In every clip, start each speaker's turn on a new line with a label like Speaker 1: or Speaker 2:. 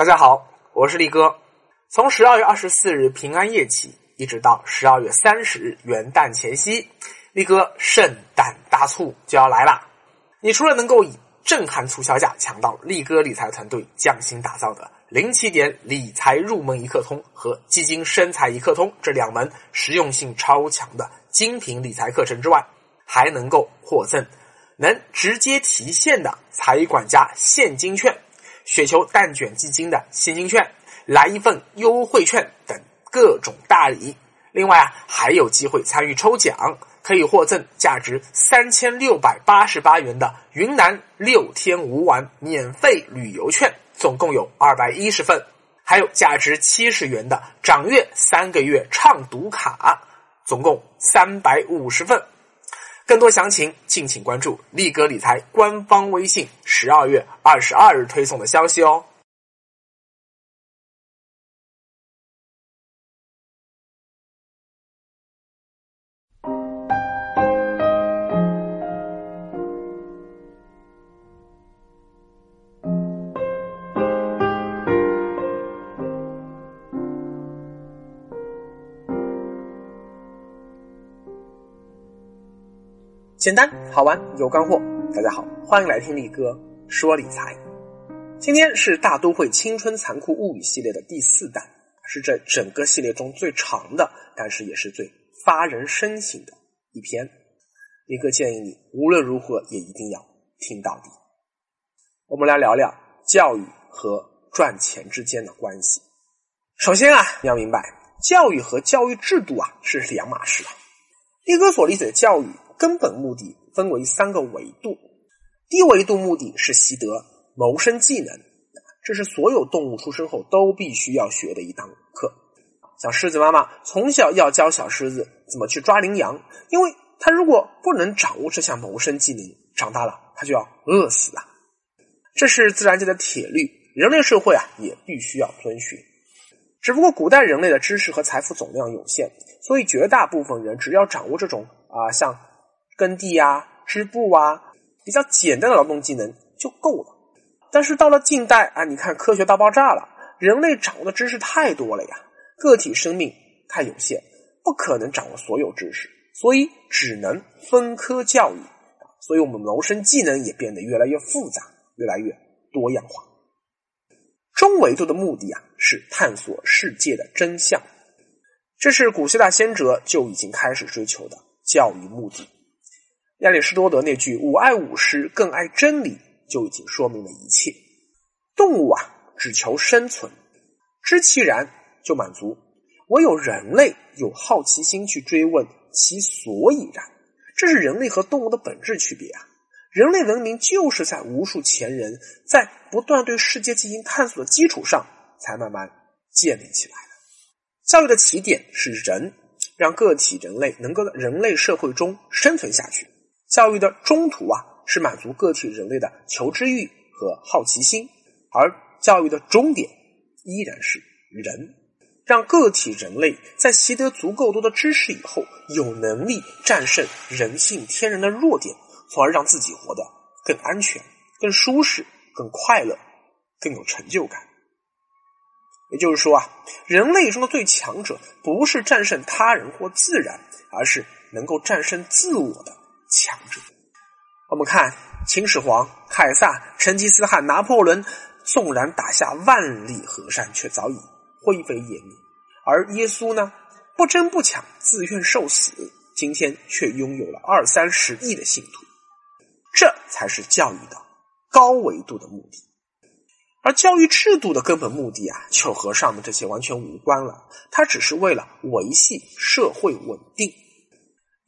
Speaker 1: 大家好，我是力哥。从十二月二十四日平安夜起，一直到十二月三十日元旦前夕，力哥圣诞大促就要来啦！你除了能够以震撼促销价抢到力哥理财团队匠心打造的零起点理财入门一课通和基金生财一课通这两门实用性超强的精品理财课程之外，还能够获赠能直接提现的财管家现金券。雪球蛋卷基金的现金券，来一份优惠券等各种大礼。另外啊，还有机会参与抽奖，可以获赠价值三千六百八十八元的云南六天五晚免费旅游券，总共有二百一十份；还有价值七十元的掌阅三个月畅读卡，总共三百五十份。更多详情，敬请关注力哥理财官方微信，十二月二十二日推送的消息哦。简单好玩有干货，大家好，欢迎来听力哥说理财。今天是大都会青春残酷物语系列的第四弹，是这整个系列中最长的，但是也是最发人深省的一篇。力哥建议你无论如何也一定要听到底。我们来聊聊教育和赚钱之间的关系。首先啊，你要明白，教育和教育制度啊是两码事啊。力哥所理解的教育。根本目的分为三个维度，低维度目的是习得谋生技能，这是所有动物出生后都必须要学的一堂课。像狮子妈妈从小要教小狮子怎么去抓羚羊，因为它如果不能掌握这项谋生技能，长大了它就要饿死了。这是自然界的铁律，人类社会啊也必须要遵循。只不过古代人类的知识和财富总量有限，所以绝大部分人只要掌握这种啊像。耕地呀、织布啊，比较简单的劳动技能就够了。但是到了近代啊，你看科学大爆炸了，人类掌握的知识太多了呀，个体生命太有限，不可能掌握所有知识，所以只能分科教育。所以我们谋生技能也变得越来越复杂，越来越多样化。中维度的目的啊，是探索世界的真相，这是古希腊先哲就已经开始追求的教育目的。亚里士多德那句“吾爱吾师，更爱真理”就已经说明了一切。动物啊，只求生存，知其然就满足；唯有人类有好奇心去追问其所以然，这是人类和动物的本质区别啊！人类文明就是在无数前人在不断对世界进行探索的基础上，才慢慢建立起来的。教育的起点是人，让个体人类能够在人类社会中生存下去。教育的中途啊，是满足个体人类的求知欲和好奇心，而教育的终点依然是人，让个体人类在习得足够多的知识以后，有能力战胜人性天然的弱点，从而让自己活得更安全、更舒适、更快乐、更有成就感。也就是说啊，人类中的最强者不是战胜他人或自然，而是能够战胜自我的。强者，我们看秦始皇、凯撒、成吉思汗、拿破仑，纵然打下万里河山，却早已灰飞烟灭；而耶稣呢，不争不抢，自愿受死，今天却拥有了二三十亿的信徒。这才是教育的高维度的目的，而教育制度的根本目的啊，就和上面这些完全无关了，它只是为了维系社会稳定。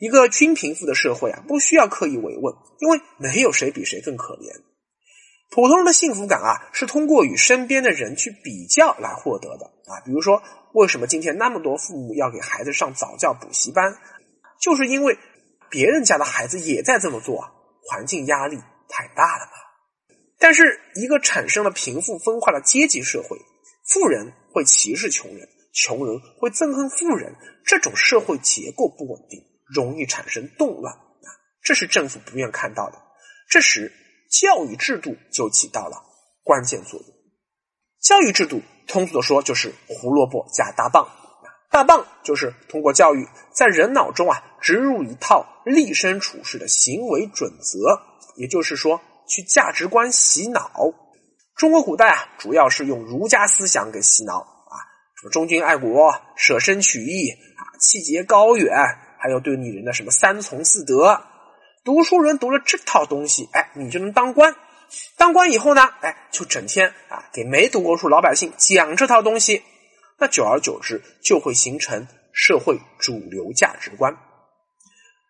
Speaker 1: 一个均贫富的社会啊，不需要刻意慰问，因为没有谁比谁更可怜。普通人的幸福感啊，是通过与身边的人去比较来获得的啊。比如说，为什么今天那么多父母要给孩子上早教补习班，就是因为别人家的孩子也在这么做啊，环境压力太大了嘛。但是，一个产生了贫富分化的阶级社会，富人会歧视穷人，穷人会憎恨富人，这种社会结构不稳定。容易产生动乱啊，这是政府不愿看到的。这时，教育制度就起到了关键作用。教育制度通俗的说就是胡萝卜加大棒啊，大棒就是通过教育在人脑中啊植入一套立身处世的行为准则，也就是说去价值观洗脑。中国古代啊主要是用儒家思想给洗脑啊，什么忠君爱国、舍身取义啊、气节高远，还有对女人的什么三从四德。读书人读了这套东西，哎，你就能当官。当官以后呢，哎，就整天啊给没读过书老百姓讲这套东西，那久而久之就会形成社会主流价值观。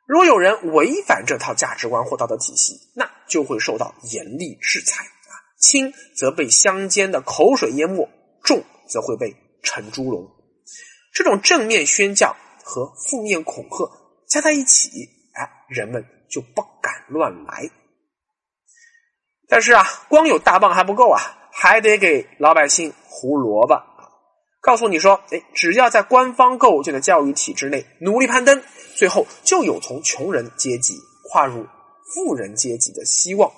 Speaker 1: 如果有人违反这套价值观或道德体系，那就会受到严厉制裁啊，轻则被乡间的口水淹没，重则会被沉猪笼。这种正面宣教和负面恐吓加在一起，哎，人们就不敢乱来。但是啊，光有大棒还不够啊，还得给老百姓胡萝卜告诉你说，哎，只要在官方构建的教育体制内努力攀登，最后就有从穷人阶级跨入富人阶级的希望。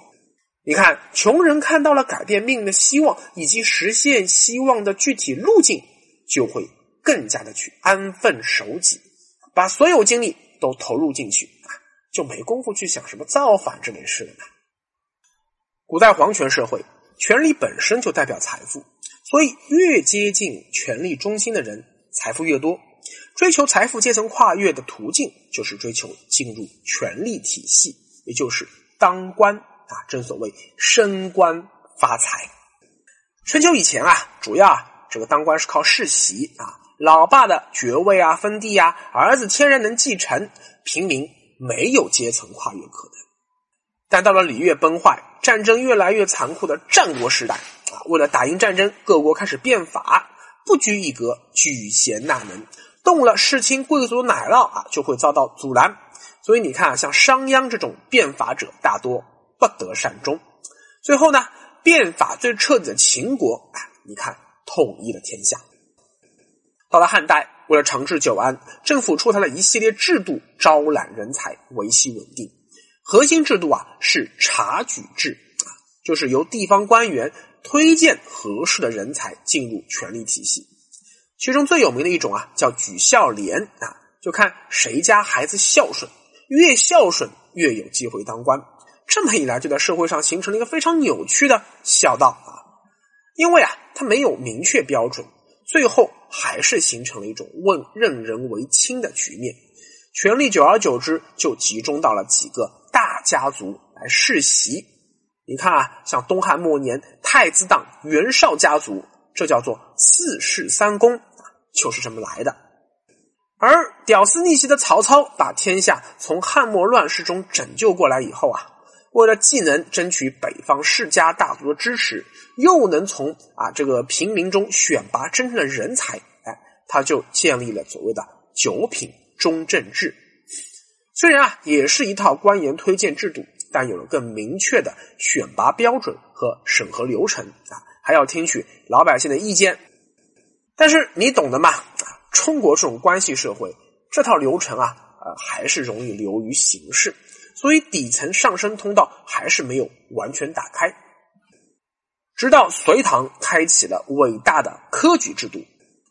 Speaker 1: 你看，穷人看到了改变命运的希望以及实现希望的具体路径，就会更加的去安分守己，把所有精力都投入进去啊，就没工夫去想什么造反这类事了。古代皇权社会，权力本身就代表财富，所以越接近权力中心的人，财富越多。追求财富阶层跨越的途径，就是追求进入权力体系，也就是当官啊。正所谓升官发财。春秋以前啊，主要啊这个当官是靠世袭啊，老爸的爵位啊、封地啊，儿子天然能继承，平民没有阶层跨越可能。但到了礼乐崩坏、战争越来越残酷的战国时代啊，为了打赢战争，各国开始变法，不拘一格，举贤纳能，动了世卿贵族奶酪啊，就会遭到阻拦。所以你看啊，像商鞅这种变法者，大多不得善终。最后呢，变法最彻底的秦国啊，你看统一了天下。到了汉代，为了长治久安，政府出台了一系列制度，招揽人才，维系稳定。核心制度啊是察举制，就是由地方官员推荐合适的人才进入权力体系。其中最有名的一种啊叫举孝廉啊，就看谁家孩子孝顺，越孝顺越有机会当官。这么一来，就在社会上形成了一个非常扭曲的孝道啊，因为啊它没有明确标准，最后还是形成了一种问任人唯亲的局面。权力久而久之就集中到了几个。大家族来世袭，你看啊，像东汉末年太子党袁绍家族，这叫做四世三公就是这么来的。而屌丝逆袭的曹操，把天下从汉末乱世中拯救过来以后啊，为了既能争取北方世家大族的支持，又能从啊这个平民中选拔真正的人才，哎，他就建立了所谓的九品中正制。虽然啊，也是一套官员推荐制度，但有了更明确的选拔标准和审核流程啊，还要听取老百姓的意见。但是你懂的嘛？啊，中国这种关系社会，这套流程啊，呃，还是容易流于形式，所以底层上升通道还是没有完全打开。直到隋唐开启了伟大的科举制度，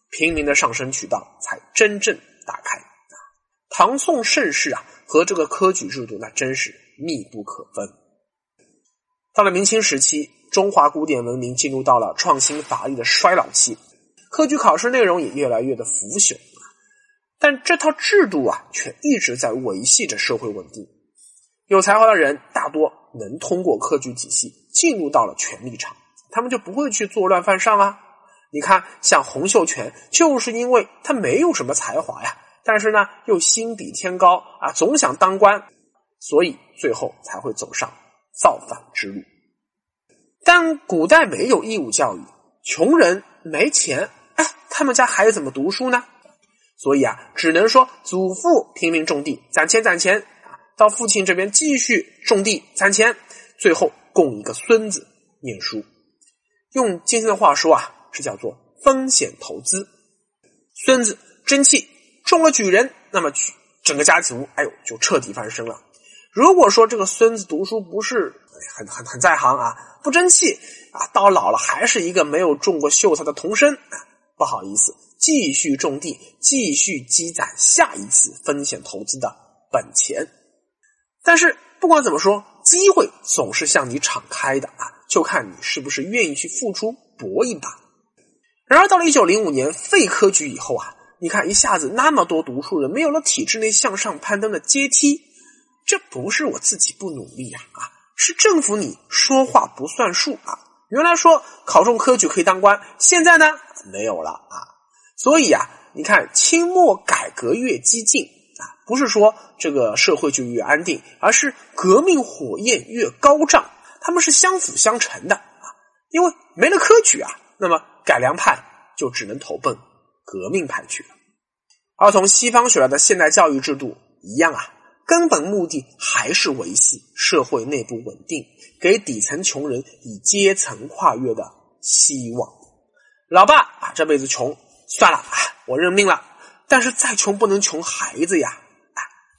Speaker 1: 平民的上升渠道才真正打开。唐宋盛世啊，和这个科举制度那真是密不可分。到了明清时期，中华古典文明进入到了创新法律的衰老期，科举考试内容也越来越的腐朽。但这套制度啊，却一直在维系着社会稳定。有才华的人大多能通过科举体系进入到了权力场，他们就不会去作乱犯上啊。你看，像洪秀全，就是因为他没有什么才华呀。但是呢，又心比天高啊，总想当官，所以最后才会走上造反之路。但古代没有义务教育，穷人没钱，哎，他们家孩子怎么读书呢？所以啊，只能说祖父拼命种地攒钱攒钱，到父亲这边继续种地攒钱，最后供一个孙子念书。用今天的话说啊，是叫做风险投资。孙子争气。中了举人，那么举整个家族，哎呦，就彻底翻身了。如果说这个孙子读书不是很很很在行啊，不争气啊，到老了还是一个没有中过秀才的童生啊，不好意思，继续种地，继续积攒下一次风险投资的本钱。但是不管怎么说，机会总是向你敞开的啊，就看你是不是愿意去付出搏一把。然而到了一九零五年废科举以后啊，你看一下子那么多读书人没有了体制内向上攀登的阶梯。这不是我自己不努力呀，啊，是政府你说话不算数啊！原来说考中科举可以当官，现在呢没有了啊！所以啊，你看清末改革越激进，不是说这个社会就越安定，而是革命火焰越高涨，他们是相辅相成的啊！因为没了科举啊，那么改良派就只能投奔革命派去了，而从西方学来的现代教育制度一样啊。根本目的还是维系社会内部稳定，给底层穷人以阶层跨越的希望。老爸啊，这辈子穷算了啊，我认命了。但是再穷不能穷孩子呀！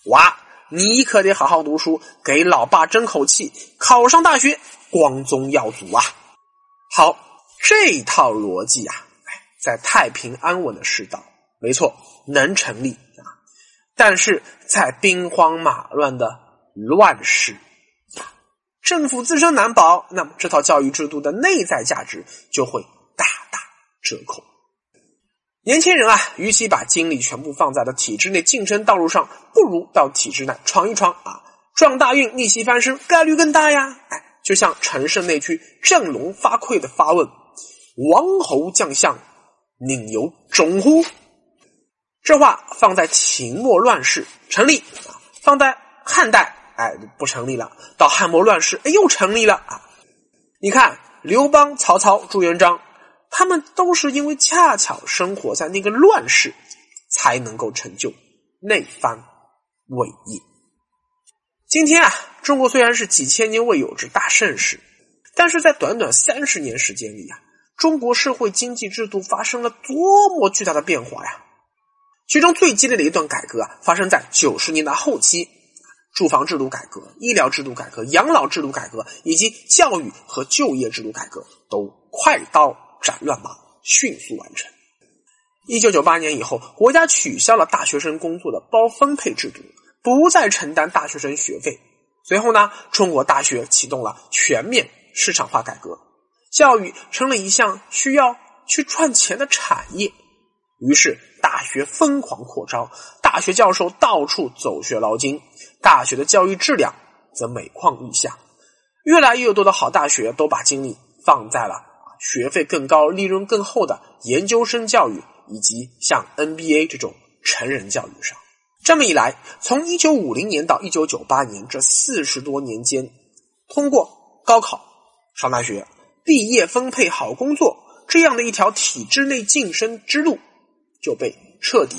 Speaker 1: 娃，你可得好好读书，给老爸争口气，考上大学，光宗耀祖啊！好，这套逻辑啊，在太平安稳的世道，没错，能成立啊。但是在兵荒马乱的乱世，政府自身难保，那么这套教育制度的内在价值就会大打折扣。年轻人啊，与其把精力全部放在了体制内晋升道路上，不如到体制内闯一闯啊，撞大运，逆袭翻身，概率更大呀！哎，就像陈胜那句振聋发聩的发问：“王侯将相，宁有种乎？”这话放在秦末乱世成立啊，放在汉代哎不成立了，到汉末乱世哎又成立了啊！你看刘邦、曹操、朱元璋，他们都是因为恰巧生活在那个乱世，才能够成就那番伟业。今天啊，中国虽然是几千年未有之大盛世，但是在短短三十年时间里啊，中国社会经济制度发生了多么巨大的变化呀！其中最激烈的一段改革啊，发生在九十年代后期，住房制度改革、医疗制度改革、养老制度改革以及教育和就业制度改革都快刀斩乱麻，迅速完成。一九九八年以后，国家取消了大学生工作的包分配制度，不再承担大学生学费。随后呢，中国大学启动了全面市场化改革，教育成了一项需要去赚钱的产业。于是，大学疯狂扩招，大学教授到处走穴捞金，大学的教育质量则每况愈下。越来越多的好大学都把精力放在了学费更高、利润更厚的研究生教育以及像 NBA 这种成人教育上。这么一来，从一九五零年到一九九八年这四十多年间，通过高考上大学、毕业分配好工作这样的一条体制内晋升之路。就被彻底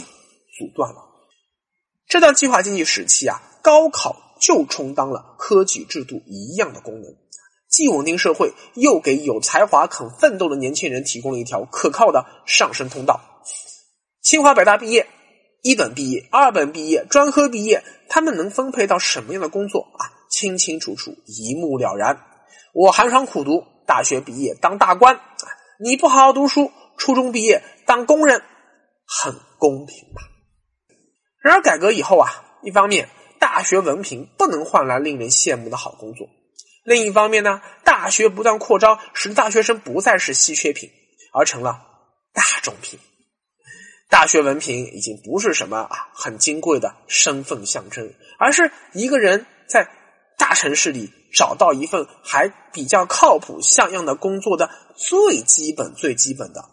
Speaker 1: 阻断了。这段计划经济时期啊，高考就充当了科举制度一样的功能，既稳定社会，又给有才华肯奋斗的年轻人提供了一条可靠的上升通道。清华北大毕业，一本毕业、二本毕业、专科毕业，他们能分配到什么样的工作啊？清清楚楚，一目了然。我寒窗苦读，大学毕业当大官，你不好好读书，初中毕业当工人。很公平吧？然而改革以后啊，一方面大学文凭不能换来令人羡慕的好工作，另一方面呢，大学不断扩招，使大学生不再是稀缺品，而成了大众品。大学文凭已经不是什么啊很金贵的身份象征，而是一个人在大城市里找到一份还比较靠谱、像样的工作的最基本、最基本的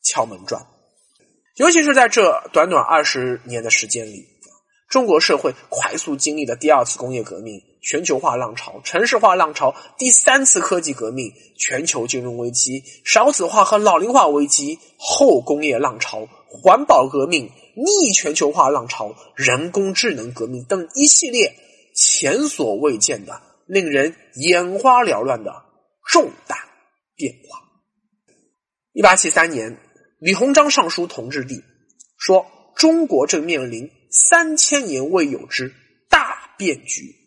Speaker 1: 敲门砖。尤其是在这短短二十年的时间里，中国社会快速经历了第二次工业革命、全球化浪潮、城市化浪潮、第三次科技革命、全球金融危机、少子化和老龄化危机、后工业浪潮、环保革命、逆全球化浪潮、人工智能革命等一系列前所未见的、令人眼花缭乱的重大变化。一八七三年。李鸿章上书同治帝，说：“中国正面临三千年未有之大变局。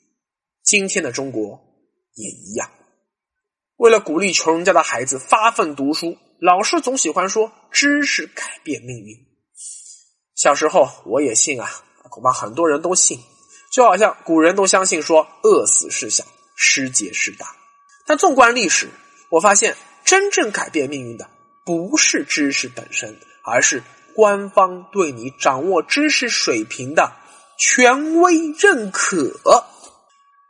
Speaker 1: 今天的中国也一样。为了鼓励穷人家的孩子发奋读书，老师总喜欢说“知识改变命运”。小时候我也信啊，恐怕很多人都信，就好像古人都相信说“饿死事小，失节事大”。但纵观历史，我发现真正改变命运的不是知识本身，而是官方对你掌握知识水平的权威认可。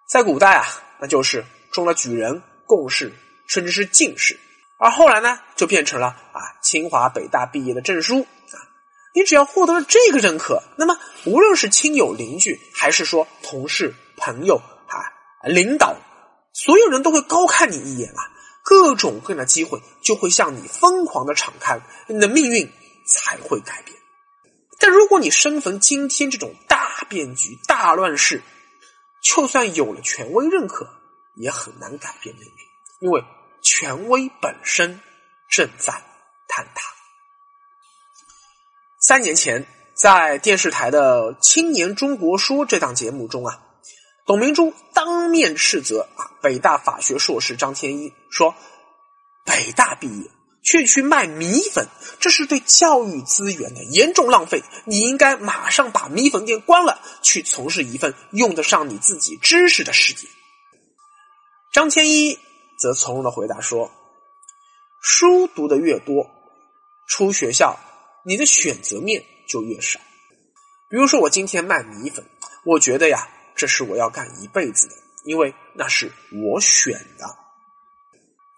Speaker 1: 在古代啊，那就是中了举人。贡士甚至是进士，而后来呢，就变成了啊清华北大毕业的证书啊。你只要获得了这个认可，那么无论是亲友邻居，还是说同事朋友啊领导，所有人都会高看你一眼啊。各种各样的机会就会向你疯狂的敞开，你的命运才会改变。但如果你身逢今天这种大变局、大乱世，就算有了权威认可。也很难改变命运，因为权威本身正在坍塌。三年前，在电视台的《青年中国说》这档节目中啊，董明珠当面斥责啊北大法学硕士张天一说：“北大毕业却去卖米粉，这是对教育资源的严重浪费。你应该马上把米粉店关了，去从事一份用得上你自己知识的事业。”张天一则从容的回答说：“书读的越多，出学校你的选择面就越少。比如说，我今天卖米粉，我觉得呀，这是我要干一辈子的，因为那是我选的。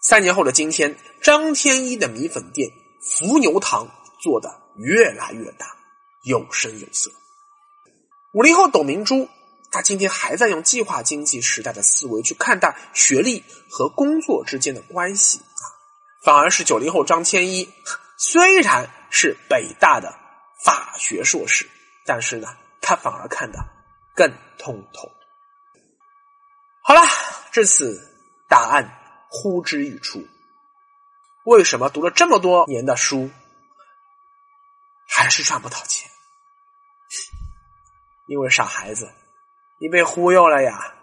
Speaker 1: 三年后的今天，张天一的米粉店伏牛堂做的越来越大，有声有色。五零后董明珠。”他今天还在用计划经济时代的思维去看待学历和工作之间的关系啊，反而是九零后张天一，虽然是北大的法学硕士，但是呢，他反而看得更通透。好了，至此答案呼之欲出。为什么读了这么多年的书，还是赚不到钱？因为傻孩子。你被忽悠了呀！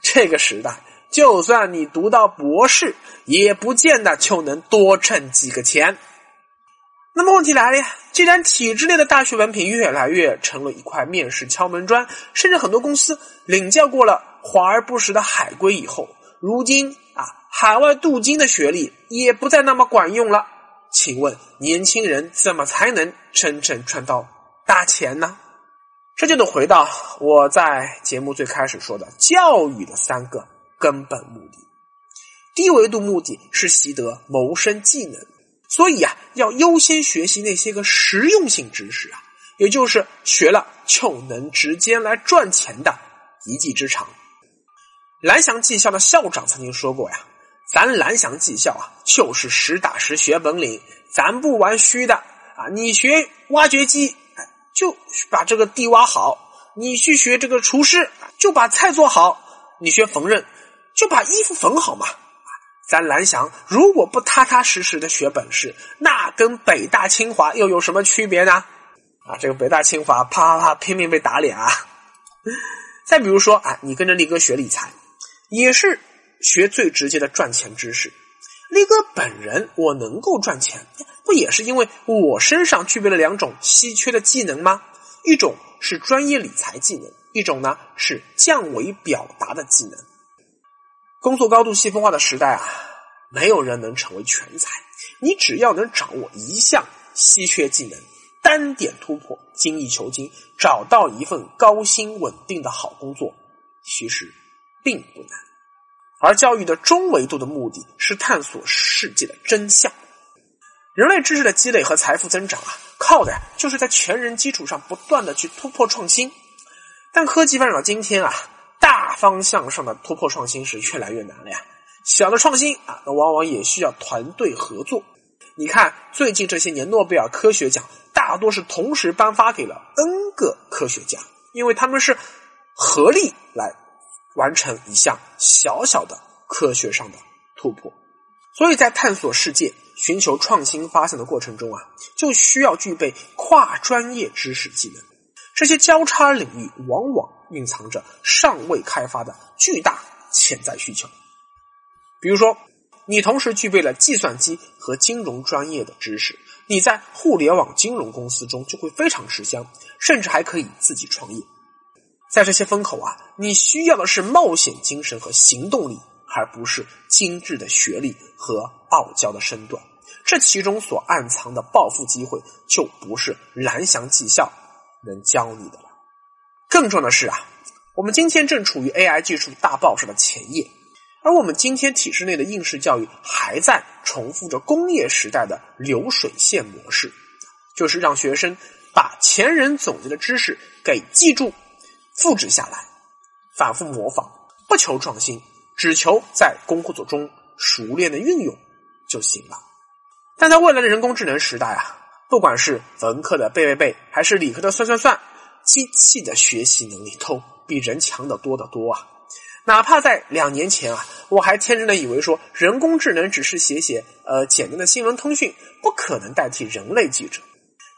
Speaker 1: 这个时代，就算你读到博士，也不见得就能多挣几个钱。那么问题来了呀，既然体制内的大学文凭越来越成了一块面试敲门砖，甚至很多公司领教过了华而不实的海归以后，如今啊，海外镀金的学历也不再那么管用了。请问年轻人怎么才能真正赚到大钱呢？这就得回到我在节目最开始说的教育的三个根本目的。低维度目的是习得谋生技能，所以啊，要优先学习那些个实用性知识啊，也就是学了就能直接来赚钱的一技之长。蓝翔技校的校长曾经说过呀：“咱蓝翔技校啊，就是实打实学本领，咱不玩虚的啊！你学挖掘机。”就把这个地挖好，你去学这个厨师，就把菜做好；你学缝纫，就把衣服缝好嘛。咱蓝翔如果不踏踏实实的学本事，那跟北大清华又有什么区别呢？啊，这个北大清华啪啪啪拼命被打脸啊！再比如说啊，你跟着力哥学理财，也是学最直接的赚钱知识。力哥本人，我能够赚钱。不也是因为我身上具备了两种稀缺的技能吗？一种是专业理财技能，一种呢是降维表达的技能。工作高度细分化的时代啊，没有人能成为全才。你只要能掌握一项稀缺技能，单点突破，精益求精，找到一份高薪稳定的好工作，其实并不难。而教育的中维度的目的是探索世界的真相。人类知识的积累和财富增长啊，靠的就是在全人基础上不断的去突破创新。但科技发展到今天啊，大方向上的突破创新是越来越难了呀。小的创新啊，那往往也需要团队合作。你看，最近这些年诺贝尔科学奖大多是同时颁发给了 N 个科学家，因为他们是合力来完成一项小小的科学上的突破。所以在探索世界。寻求创新发现的过程中啊，就需要具备跨专业知识技能。这些交叉领域往往蕴藏着尚未开发的巨大潜在需求。比如说，你同时具备了计算机和金融专业的知识，你在互联网金融公司中就会非常吃香，甚至还可以自己创业。在这些风口啊，你需要的是冒险精神和行动力，而不是精致的学历和傲娇的身段。这其中所暗藏的暴富机会，就不是蓝翔技校能教你的了。更重要的是啊，我们今天正处于 AI 技术大爆炸的前夜，而我们今天体制内的应试教育还在重复着工业时代的流水线模式，就是让学生把前人总结的知识给记住。复制下来，反复模仿，不求创新，只求在工作中熟练的运用就行了。但在未来的人工智能时代啊，不管是文科的背背背，还是理科的算算算，机器的学习能力都比人强得多得多啊！哪怕在两年前啊，我还天真的以为说人工智能只是写写呃简单的新闻通讯，不可能代替人类记者。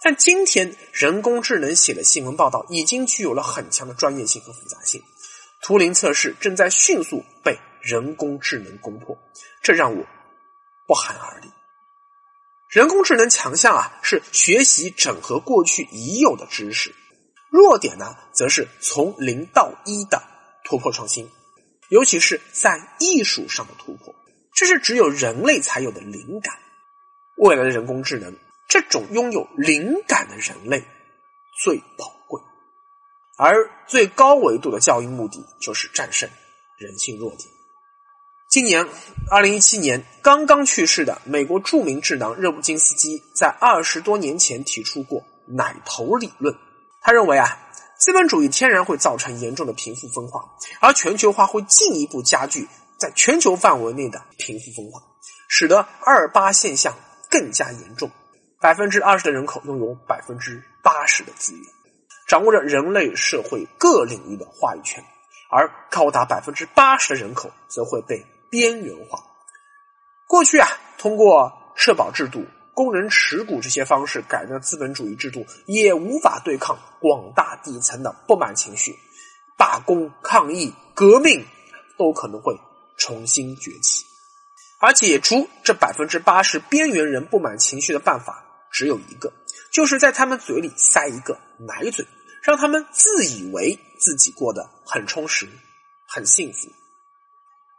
Speaker 1: 但今天，人工智能写的新闻报道已经具有了很强的专业性和复杂性。图灵测试正在迅速被人工智能攻破，这让我不寒而栗。人工智能强项啊，是学习整合过去已有的知识；弱点呢，则是从零到一的突破创新，尤其是在艺术上的突破。这是只有人类才有的灵感。未来的人工智能。这种拥有灵感的人类最宝贵，而最高维度的教育目的就是战胜人性弱点。今年二零一七年刚刚去世的美国著名智囊热布金斯基，在二十多年前提出过“奶头理论”。他认为啊，资本主义天然会造成严重的贫富分化，而全球化会进一步加剧在全球范围内的贫富分化，使得二八现象更加严重。百分之二十的人口拥有百分之八十的资源，掌握着人类社会各领域的话语权，而高达百分之八十的人口则会被边缘化。过去啊，通过社保制度、工人持股这些方式改变资本主义制度，也无法对抗广大底层的不满情绪，罢工、抗议、革命都可能会重新崛起。而解除这百分之八十边缘人不满情绪的办法。只有一个，就是在他们嘴里塞一个奶嘴，让他们自以为自己过得很充实、很幸福。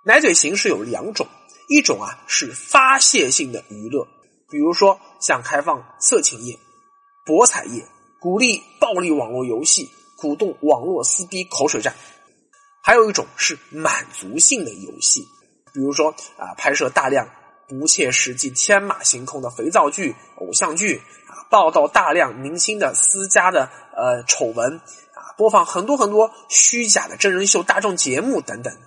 Speaker 1: 奶嘴形式有两种，一种啊是发泄性的娱乐，比如说像开放色情业、博彩业，鼓励暴力网络游戏，鼓动网络撕逼口水战；还有一种是满足性的游戏，比如说啊拍摄大量。不切实际、天马行空的肥皂剧、偶像剧啊，报道大量明星的私家的呃丑闻啊，播放很多很多虚假的真人秀、大众节目等等，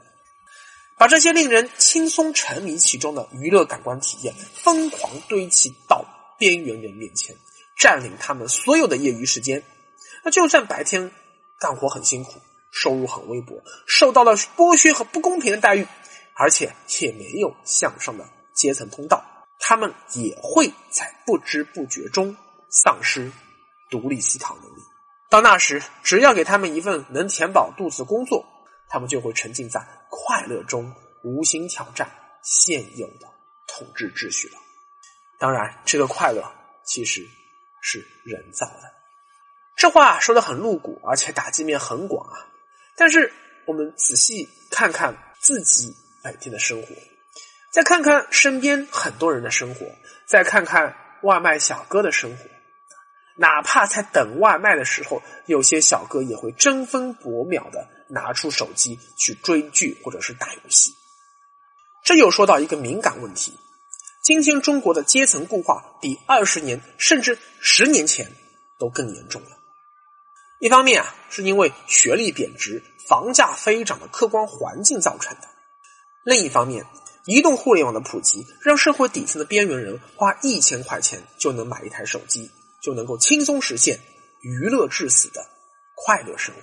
Speaker 1: 把这些令人轻松沉迷其中的娱乐感官体验疯狂堆砌到边缘人面前，占领他们所有的业余时间。那就算白天干活很辛苦，收入很微薄，受到了剥削和不公平的待遇，而且也没有向上的。阶层通道，他们也会在不知不觉中丧失独立思考能力。到那时，只要给他们一份能填饱肚子的工作，他们就会沉浸在快乐中，无心挑战现有的统治秩序了。当然，这个快乐其实是人造的。这话说的很露骨，而且打击面很广啊。但是，我们仔细看看自己每天的生活。再看看身边很多人的生活，再看看外卖小哥的生活，哪怕在等外卖的时候，有些小哥也会争分夺秒的拿出手机去追剧或者是打游戏。这又说到一个敏感问题：今天中国的阶层固化比二十年甚至十年前都更严重了。一方面啊，是因为学历贬值、房价飞涨的客观环境造成的；另一方面，移动互联网的普及，让社会底层的边缘人花一千块钱就能买一台手机，就能够轻松实现娱乐至死的快乐生活。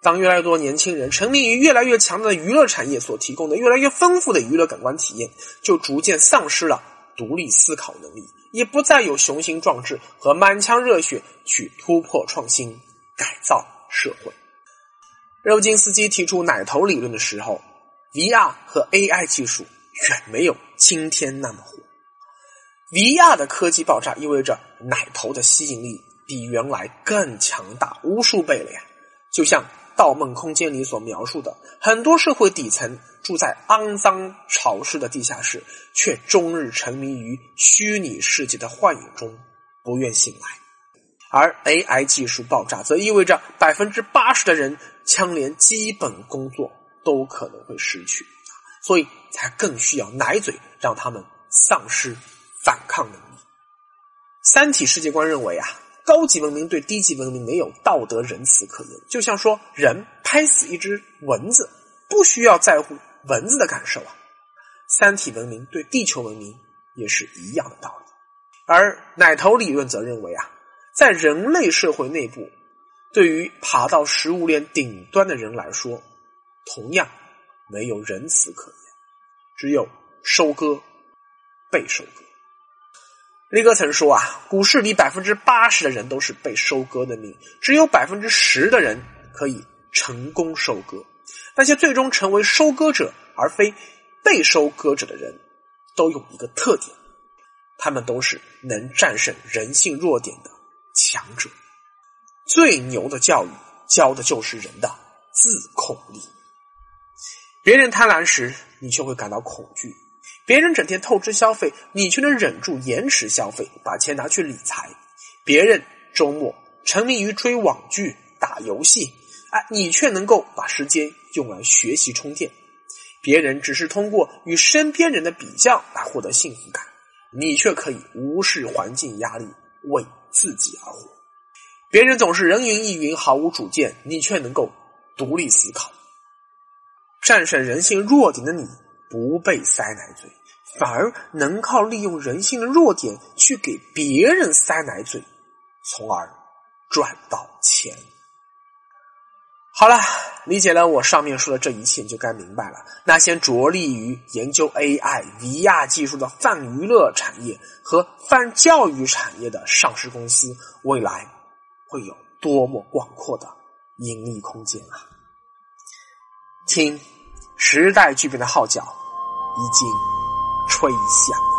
Speaker 1: 当越来越多年轻人沉迷于越来越强的娱乐产业所提供的越来越丰富的娱乐感官体验，就逐渐丧失了独立思考能力，也不再有雄心壮志和满腔热血去突破创新、改造社会。肉金斯基提出奶头理论的时候，VR 和 AI 技术远没有今天那么火。VR 的科技爆炸意味着奶头的吸引力比原来更强大无数倍了呀！就像《盗梦空间》里所描述的，很多社会底层住在肮脏潮湿的地下室，却终日沉迷于虚拟世界的幻影中，不愿醒来。而 AI 技术爆炸，则意味着百分之八十的人将连基本工作都可能会失去，所以才更需要奶嘴，让他们丧失反抗能力。三体世界观认为啊，高级文明对低级文明没有道德仁慈可言，就像说人拍死一只蚊子，不需要在乎蚊子的感受啊。三体文明对地球文明也是一样的道理。而奶头理论则认为啊。在人类社会内部，对于爬到食物链顶端的人来说，同样没有仁慈可言，只有收割、被收割。力哥曾说啊，股市里百分之八十的人都是被收割的命，只有百分之十的人可以成功收割。那些最终成为收割者而非被收割者的人，都有一个特点，他们都是能战胜人性弱点的。强者最牛的教育，教的就是人的自控力。别人贪婪时，你却会感到恐惧；别人整天透支消费，你却能忍住延迟消费，把钱拿去理财；别人周末沉迷于追网剧、打游戏，哎，你却能够把时间用来学习充电；别人只是通过与身边人的比较来获得幸福感，你却可以无视环境压力为。自己而活，别人总是人云亦云，毫无主见，你却能够独立思考，战胜人性弱点的你，不被塞奶嘴，反而能靠利用人性的弱点去给别人塞奶嘴，从而赚到钱。好了，理解了我上面说的这一切，你就该明白了。那些着力于研究 AI、VR 技术的泛娱乐产业和泛教育产业的上市公司，未来会有多么广阔的盈利空间啊！听，时代巨变的号角已经吹响。